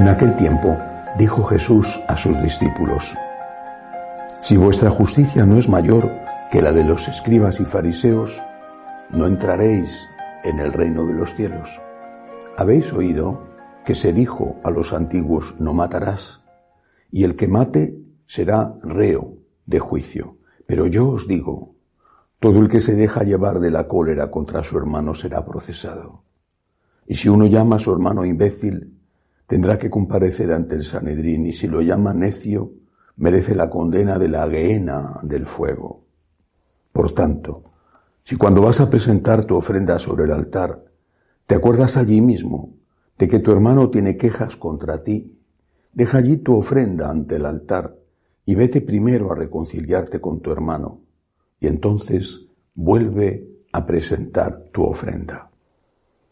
En aquel tiempo dijo Jesús a sus discípulos, Si vuestra justicia no es mayor que la de los escribas y fariseos, no entraréis en el reino de los cielos. Habéis oído que se dijo a los antiguos, no matarás, y el que mate será reo de juicio. Pero yo os digo, todo el que se deja llevar de la cólera contra su hermano será procesado. Y si uno llama a su hermano imbécil, tendrá que comparecer ante el Sanedrín, y si lo llama necio, merece la condena de la gehenna del fuego. Por tanto, si cuando vas a presentar tu ofrenda sobre el altar, te acuerdas allí mismo de que tu hermano tiene quejas contra ti, deja allí tu ofrenda ante el altar y vete primero a reconciliarte con tu hermano, y entonces vuelve a presentar tu ofrenda.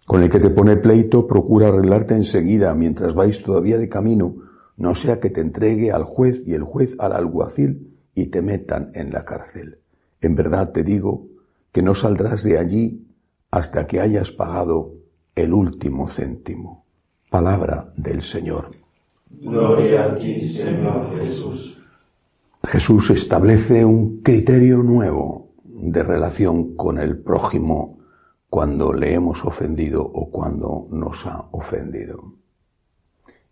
Con el que te pone pleito, procura arreglarte enseguida mientras vais todavía de camino, no sea que te entregue al juez y el juez al alguacil y te metan en la cárcel. En verdad te digo que no saldrás de allí hasta que hayas pagado el último céntimo. Palabra del Señor. Gloria a ti, Señor Jesús. Jesús establece un criterio nuevo de relación con el prójimo cuando le hemos ofendido o cuando nos ha ofendido.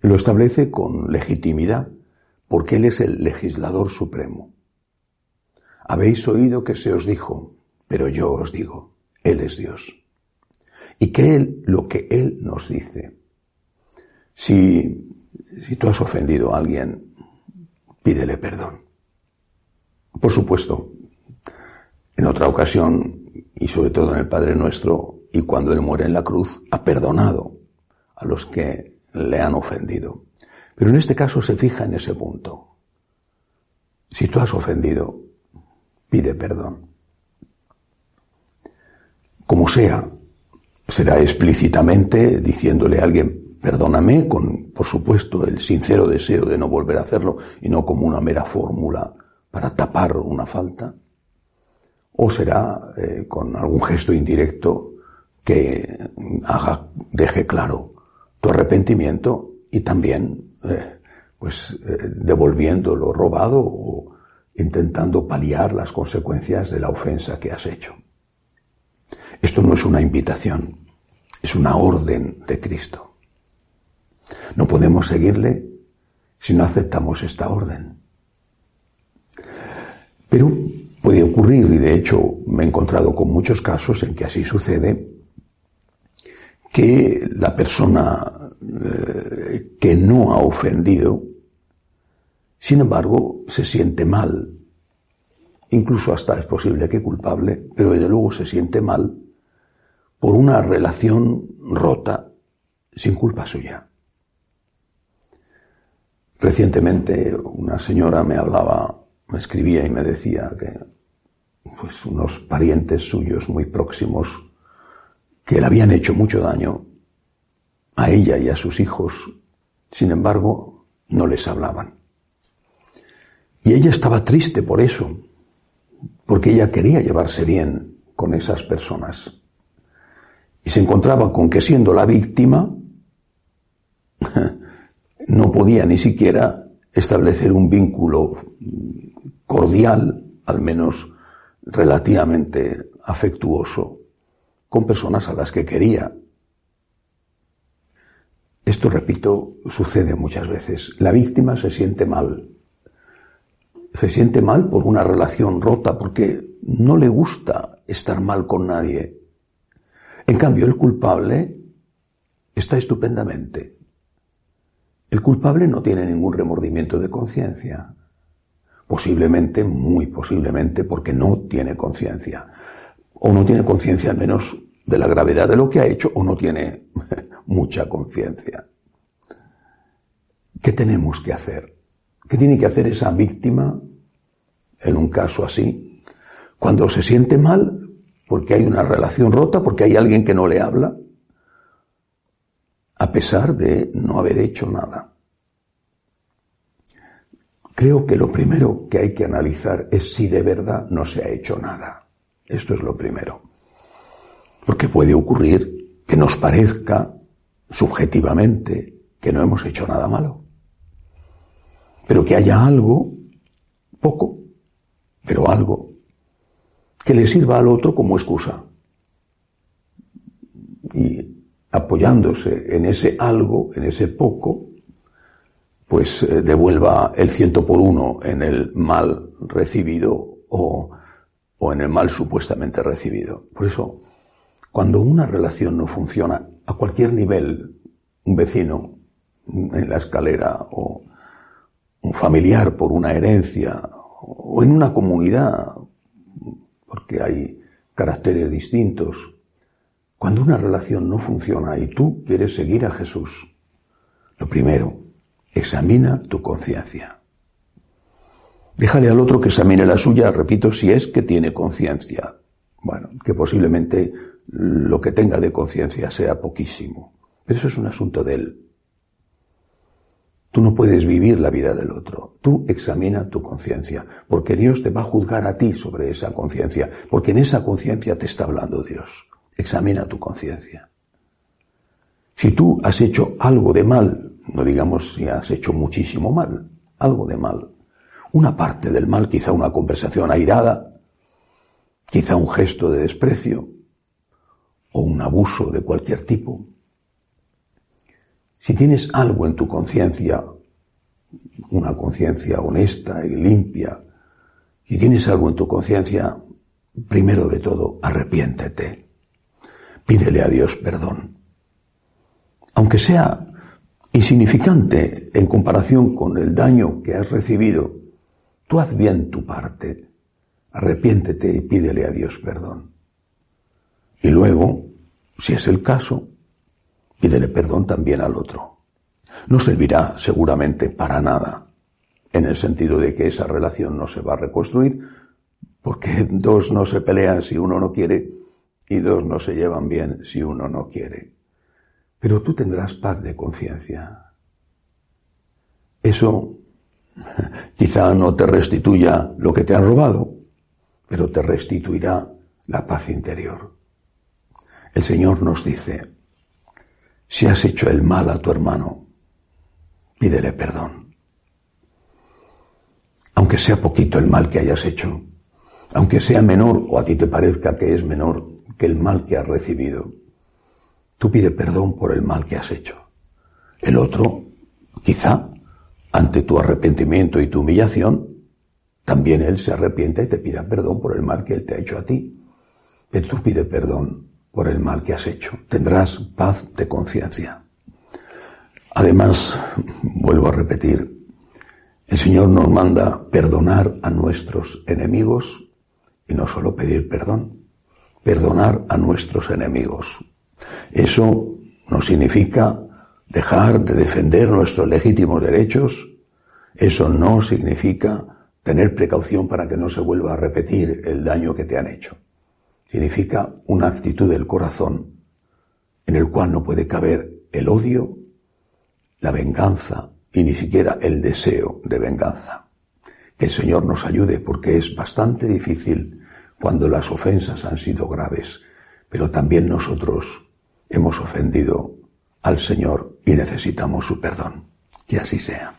Lo establece con legitimidad, porque Él es el legislador supremo. Habéis oído que se os dijo, pero yo os digo, Él es Dios. Y que Él, lo que Él nos dice, si, si tú has ofendido a alguien, pídele perdón. Por supuesto, en otra ocasión, y sobre todo en el Padre Nuestro, y cuando Él muere en la cruz, ha perdonado a los que le han ofendido. Pero en este caso se fija en ese punto. Si tú has ofendido, pide perdón. Como sea, será explícitamente diciéndole a alguien, perdóname, con, por supuesto, el sincero deseo de no volver a hacerlo y no como una mera fórmula para tapar una falta. O será eh, con algún gesto indirecto que haga, deje claro tu arrepentimiento y también, eh, pues, eh, devolviendo lo robado o intentando paliar las consecuencias de la ofensa que has hecho. Esto no es una invitación, es una orden de Cristo. No podemos seguirle si no aceptamos esta orden. Pero puede ocurrir, y de hecho me he encontrado con muchos casos en que así sucede, que la persona eh, que no ha ofendido, sin embargo, se siente mal, incluso hasta es posible que culpable, pero desde luego se siente mal por una relación rota sin culpa suya. Recientemente una señora me hablaba, me escribía y me decía que pues unos parientes suyos muy próximos que le habían hecho mucho daño a ella y a sus hijos, sin embargo, no les hablaban. Y ella estaba triste por eso, porque ella quería llevarse bien con esas personas. Y se encontraba con que siendo la víctima, no podía ni siquiera establecer un vínculo cordial, al menos relativamente afectuoso, con personas a las que quería. Esto, repito, sucede muchas veces. La víctima se siente mal. Se siente mal por una relación rota, porque no le gusta estar mal con nadie. En cambio, el culpable está estupendamente. El culpable no tiene ningún remordimiento de conciencia, Posiblemente, muy posiblemente, porque no tiene conciencia. O no tiene conciencia al menos de la gravedad de lo que ha hecho, o no tiene mucha conciencia. ¿Qué tenemos que hacer? ¿Qué tiene que hacer esa víctima en un caso así? Cuando se siente mal, porque hay una relación rota, porque hay alguien que no le habla, a pesar de no haber hecho nada. Creo que lo primero que hay que analizar es si de verdad no se ha hecho nada. Esto es lo primero. Porque puede ocurrir que nos parezca subjetivamente que no hemos hecho nada malo. Pero que haya algo, poco, pero algo, que le sirva al otro como excusa. Y apoyándose en ese algo, en ese poco, pues eh, devuelva el ciento por uno en el mal recibido o, o en el mal supuestamente recibido. Por eso, cuando una relación no funciona a cualquier nivel, un vecino en la escalera o un familiar por una herencia o en una comunidad, porque hay caracteres distintos, cuando una relación no funciona y tú quieres seguir a Jesús, lo primero, examina tu conciencia. Déjale al otro que examine la suya, repito, si es que tiene conciencia. Bueno, que posiblemente lo que tenga de conciencia sea poquísimo. Pero eso es un asunto de él. Tú no puedes vivir la vida del otro. Tú examina tu conciencia, porque Dios te va a juzgar a ti sobre esa conciencia, porque en esa conciencia te está hablando Dios. Examina tu conciencia. Si tú has hecho algo de mal, no digamos si has hecho muchísimo mal, algo de mal, una parte del mal, quizá una conversación airada, quizá un gesto de desprecio o un abuso de cualquier tipo. Si tienes algo en tu conciencia, una conciencia honesta y limpia, si tienes algo en tu conciencia, primero de todo, arrepiéntete. Pídele a Dios perdón. Aunque sea insignificante en comparación con el daño que has recibido, Tú haz bien tu parte, arrepiéntete y pídele a Dios perdón. Y luego, si es el caso, pídele perdón también al otro. No servirá seguramente para nada, en el sentido de que esa relación no se va a reconstruir, porque dos no se pelean si uno no quiere y dos no se llevan bien si uno no quiere. Pero tú tendrás paz de conciencia. Eso Quizá no te restituya lo que te han robado, pero te restituirá la paz interior. El Señor nos dice, si has hecho el mal a tu hermano, pídele perdón. Aunque sea poquito el mal que hayas hecho, aunque sea menor o a ti te parezca que es menor que el mal que has recibido, tú pide perdón por el mal que has hecho. El otro, quizá, ante tu arrepentimiento y tu humillación, también Él se arrepienta y te pida perdón por el mal que Él te ha hecho a ti. Pero tú pide perdón por el mal que has hecho. Tendrás paz de conciencia. Además, vuelvo a repetir, el Señor nos manda perdonar a nuestros enemigos y no solo pedir perdón, perdonar a nuestros enemigos. Eso no significa dejar de defender nuestros legítimos derechos, eso no significa tener precaución para que no se vuelva a repetir el daño que te han hecho. Significa una actitud del corazón en el cual no puede caber el odio, la venganza y ni siquiera el deseo de venganza. Que el Señor nos ayude porque es bastante difícil cuando las ofensas han sido graves, pero también nosotros hemos ofendido al Señor y necesitamos su perdón. Que así sea.